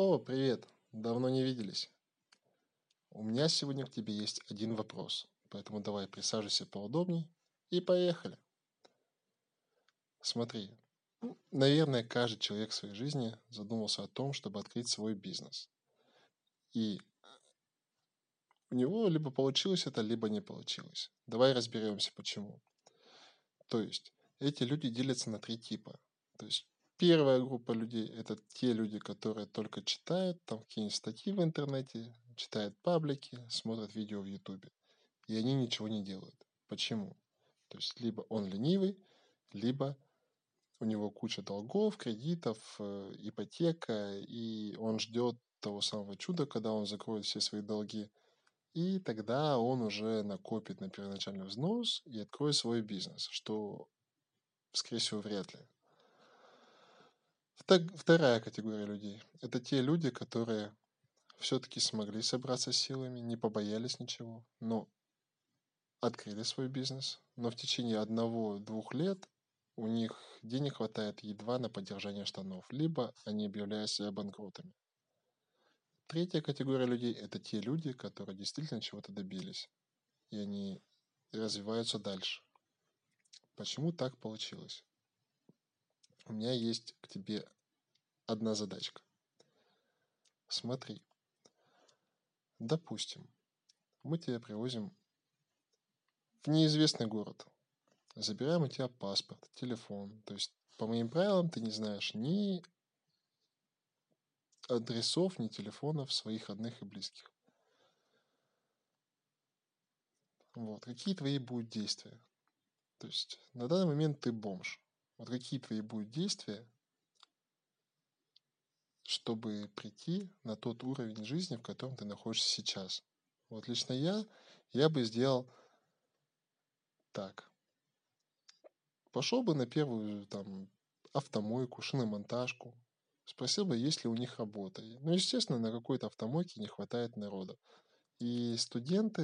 О, привет! Давно не виделись. У меня сегодня к тебе есть один вопрос, поэтому давай присаживайся поудобней и поехали. Смотри, ну, наверное, каждый человек в своей жизни задумался о том, чтобы открыть свой бизнес. И у него либо получилось это, либо не получилось. Давай разберемся, почему. То есть, эти люди делятся на три типа. То есть, первая группа людей – это те люди, которые только читают там какие-нибудь статьи в интернете, читают паблики, смотрят видео в ютубе. И они ничего не делают. Почему? То есть, либо он ленивый, либо у него куча долгов, кредитов, э, ипотека, и он ждет того самого чуда, когда он закроет все свои долги – и тогда он уже накопит на первоначальный взнос и откроет свой бизнес, что, скорее всего, вряд ли. Вторая категория людей – это те люди, которые все-таки смогли собраться силами, не побоялись ничего, но открыли свой бизнес, но в течение одного-двух лет у них денег хватает едва на поддержание штанов, либо они объявляются банкротами. Третья категория людей – это те люди, которые действительно чего-то добились, и они развиваются дальше. Почему так получилось? У меня есть к тебе одна задачка. Смотри, допустим, мы тебя привозим в неизвестный город. Забираем у тебя паспорт, телефон. То есть, по моим правилам, ты не знаешь ни адресов, ни телефонов своих родных и близких. Вот. Какие твои будут действия? То есть на данный момент ты бомж. Вот какие твои будут действия, чтобы прийти на тот уровень жизни, в котором ты находишься сейчас? Вот лично я, я бы сделал так. Пошел бы на первую там автомойку, шиномонтажку, Спросил бы, есть ли у них работа. Ну, естественно, на какой-то автомойке не хватает народа. И студенты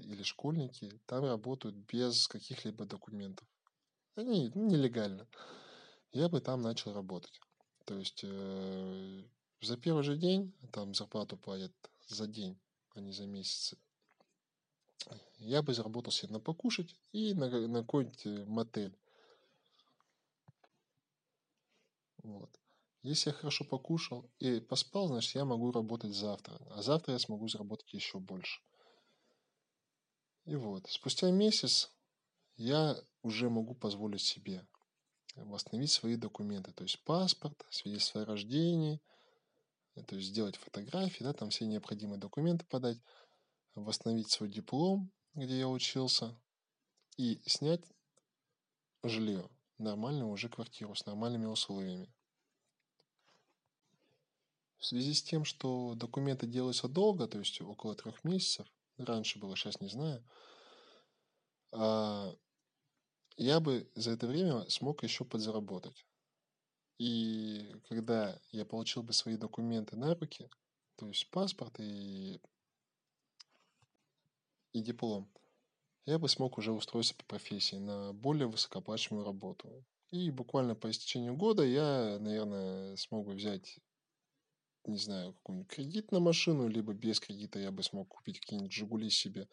или школьники там работают без каких-либо документов. Они ну, нелегально. Я бы там начал работать. То есть э, за первый же день, там зарплату платят за день, а не за месяцы. Я бы заработал себе на покушать и на, на какой-нибудь э, мотель. Вот. Если я хорошо покушал и поспал, значит, я могу работать завтра. А завтра я смогу заработать еще больше. И вот, спустя месяц я уже могу позволить себе восстановить свои документы. То есть паспорт, свидетельство о рождении, то есть сделать фотографии, да, там все необходимые документы подать, восстановить свой диплом, где я учился, и снять жилье, нормальную уже квартиру с нормальными условиями. В связи с тем, что документы делаются долго, то есть около трех месяцев, раньше было, сейчас не знаю, а, я бы за это время смог еще подзаработать. И когда я получил бы свои документы на руки, то есть паспорт и, и диплом, я бы смог уже устроиться по профессии на более высокооплачиваемую работу. И буквально по истечению года я, наверное, смог бы взять не знаю, какой-нибудь кредит на машину, либо без кредита я бы смог купить какие-нибудь «Жигули» себе.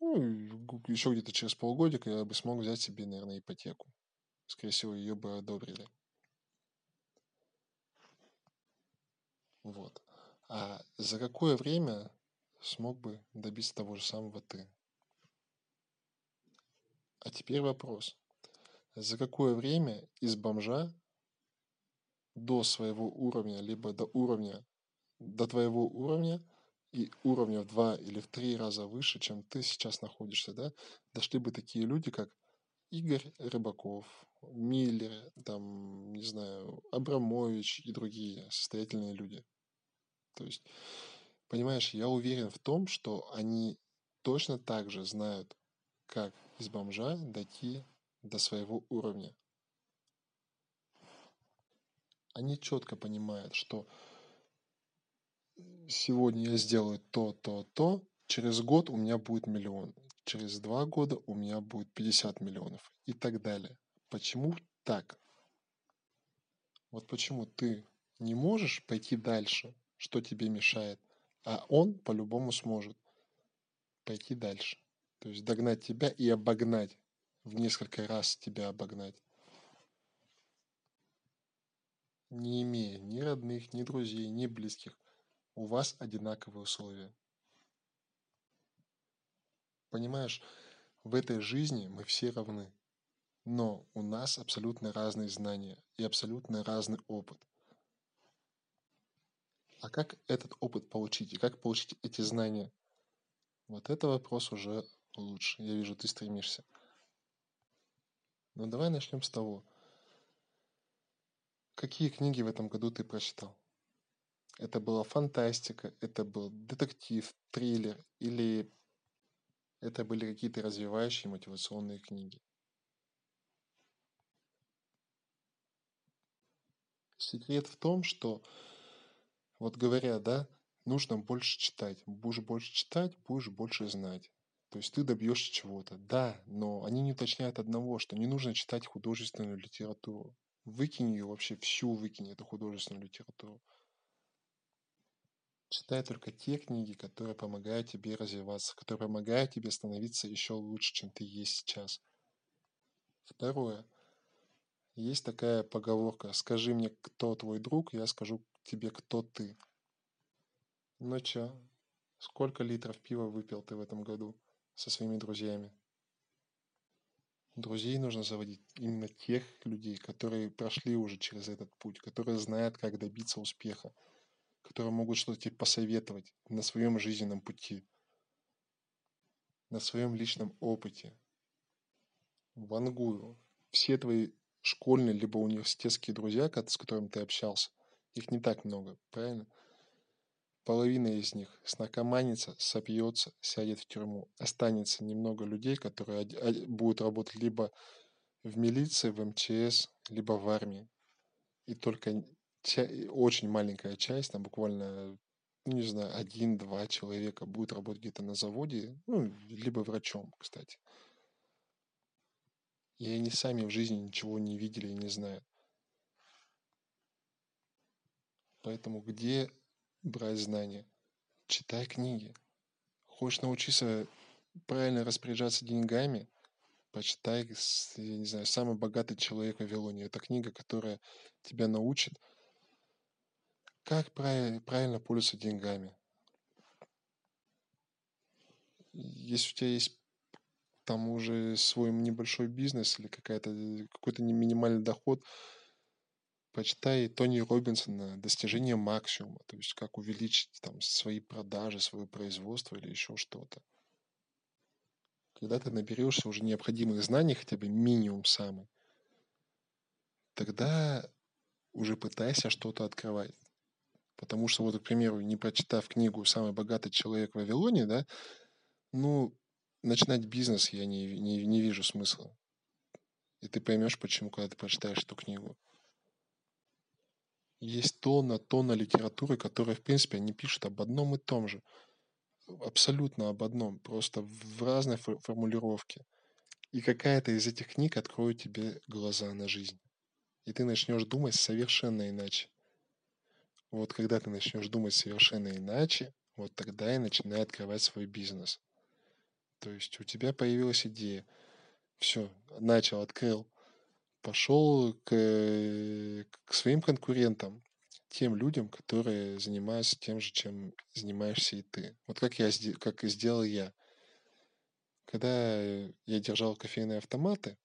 Ну, еще где-то через полгодика я бы смог взять себе, наверное, ипотеку. Скорее всего, ее бы одобрили. Вот. А за какое время смог бы добиться того же самого ты? А теперь вопрос. За какое время из бомжа до своего уровня, либо до уровня, до твоего уровня и уровня в два или в три раза выше, чем ты сейчас находишься, да, дошли бы такие люди, как Игорь Рыбаков, Миллер, там, не знаю, Абрамович и другие состоятельные люди. То есть, понимаешь, я уверен в том, что они точно так же знают, как из бомжа дойти до своего уровня они четко понимают, что сегодня я сделаю то, то, то, через год у меня будет миллион, через два года у меня будет 50 миллионов и так далее. Почему так? Вот почему ты не можешь пойти дальше, что тебе мешает, а он по-любому сможет пойти дальше. То есть догнать тебя и обогнать, в несколько раз тебя обогнать. Не имея ни родных, ни друзей, ни близких, у вас одинаковые условия. Понимаешь, в этой жизни мы все равны, но у нас абсолютно разные знания и абсолютно разный опыт. А как этот опыт получить и как получить эти знания? Вот это вопрос уже лучше. Я вижу, ты стремишься. Ну давай начнем с того. Какие книги в этом году ты прочитал? Это была фантастика, это был детектив, триллер или это были какие-то развивающие мотивационные книги? Секрет в том, что вот говорят, да, нужно больше читать. Будешь больше читать, будешь больше знать. То есть ты добьешься чего-то. Да, но они не уточняют одного, что не нужно читать художественную литературу. Выкинь ее вообще, всю выкинь, эту художественную литературу. Читай только те книги, которые помогают тебе развиваться, которые помогают тебе становиться еще лучше, чем ты есть сейчас. Второе. Есть такая поговорка «Скажи мне, кто твой друг, я скажу тебе, кто ты». Ну чё, сколько литров пива выпил ты в этом году со своими друзьями? Друзей нужно заводить именно тех людей, которые прошли уже через этот путь, которые знают, как добиться успеха, которые могут что-то тебе посоветовать на своем жизненном пути, на своем личном опыте. Вангую. Все твои школьные либо университетские друзья, с которыми ты общался, их не так много, правильно? Половина из них снаркоманится, сопьется, сядет в тюрьму. Останется немного людей, которые будут работать либо в милиции, в МЧС, либо в армии. И только очень маленькая часть, там буквально, ну, не знаю, один-два человека будет работать где-то на заводе, ну, либо врачом, кстати. И они сами в жизни ничего не видели и не знают. Поэтому где брать знания? Читай книги. Хочешь научиться правильно распоряжаться деньгами? Почитай, я не знаю, «Самый богатый человек в Вавилоне». Это книга, которая тебя научит, как правильно пользоваться деньгами. Если у тебя есть там уже свой небольшой бизнес или какая-то, какой-то минимальный доход, почитай Тони Робинсона «Достижение максимума», то есть как увеличить там свои продажи, свое производство или еще что-то. Когда ты наберешься уже необходимых знаний, хотя бы минимум самый, тогда уже пытайся что-то открывать. Потому что вот, к примеру, не прочитав книгу «Самый богатый человек в Вавилоне», да, ну, начинать бизнес я не, не, не вижу смысла. И ты поймешь, почему, когда ты прочитаешь эту книгу. Есть тонна, тонна литературы, которая, в принципе, они пишут об одном и том же. Абсолютно об одном, просто в разной формулировке. И какая-то из этих книг откроет тебе глаза на жизнь. И ты начнешь думать совершенно иначе. Вот когда ты начнешь думать совершенно иначе, вот тогда и начинай открывать свой бизнес. То есть у тебя появилась идея. Все, начал, открыл. Пошел к, к своим конкурентам, тем людям, которые занимаются тем же, чем занимаешься и ты. Вот как я как и сделал я. Когда я держал кофейные автоматы,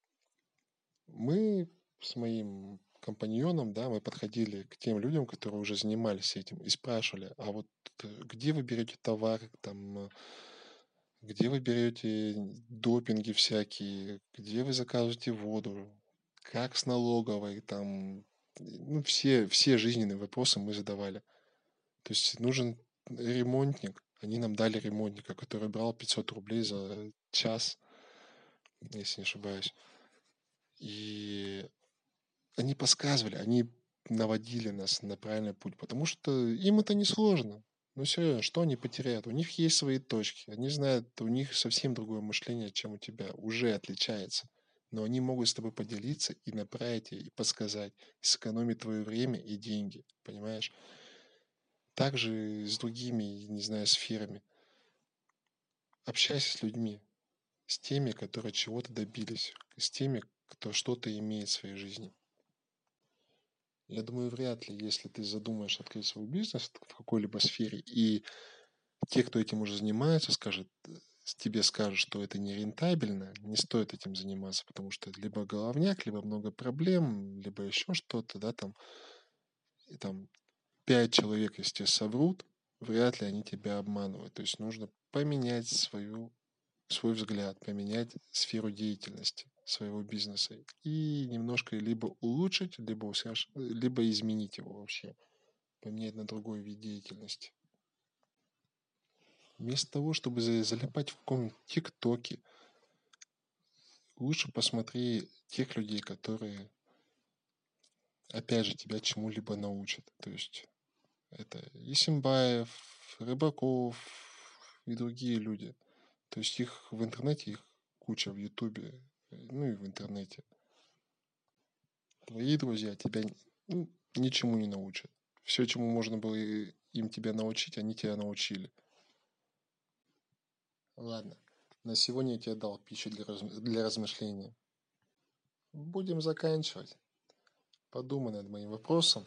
мы с моим компаньоном, да, мы подходили к тем людям, которые уже занимались этим, и спрашивали, а вот э, где вы берете товар, там, где вы берете допинги всякие, где вы заказываете воду, как с налоговой, там, ну, все, все жизненные вопросы мы задавали. То есть нужен ремонтник, они нам дали ремонтника, который брал 500 рублей за час, если не ошибаюсь. И они подсказывали, они наводили нас на правильный путь, потому что им это не сложно. Ну серьезно, что они потеряют? У них есть свои точки. Они знают, у них совсем другое мышление, чем у тебя. Уже отличается. но они могут с тобой поделиться и направить и подсказать, сэкономить твое время и деньги, понимаешь? Также с другими, не знаю, сферами. Общайся с людьми, с теми, которые чего-то добились, с теми, кто что-то имеет в своей жизни. Я думаю, вряд ли, если ты задумаешь открыть свой бизнес в какой-либо сфере, и те, кто этим уже занимается, скажет, тебе скажут, что это не рентабельно, не стоит этим заниматься, потому что либо головняк, либо много проблем, либо еще что-то, да, там, и там пять человек, если тебе соврут, вряд ли они тебя обманывают. То есть нужно поменять свою, свой взгляд, поменять сферу деятельности своего бизнеса и немножко либо улучшить, либо, усоверш... либо изменить его вообще, поменять на другой вид деятельности. Вместо того, чтобы залипать в каком-нибудь ТикТоке, лучше посмотри тех людей, которые, опять же, тебя чему-либо научат. То есть это Исимбаев, Рыбаков и другие люди. То есть их в интернете, их куча в Ютубе, ну и в интернете. Твои друзья тебя ну, ничему не научат. Все, чему можно было им тебя научить, они тебя научили. Ладно, на сегодня я тебе дал пищу для, раз... для размышления. Будем заканчивать. Подумай над моим вопросом.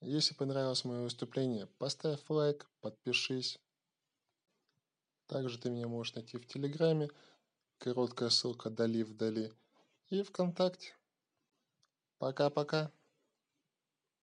Если понравилось мое выступление, поставь лайк, подпишись. Также ты меня можешь найти в Телеграме, короткая ссылка «Дали вдали» и ВКонтакте. Пока-пока.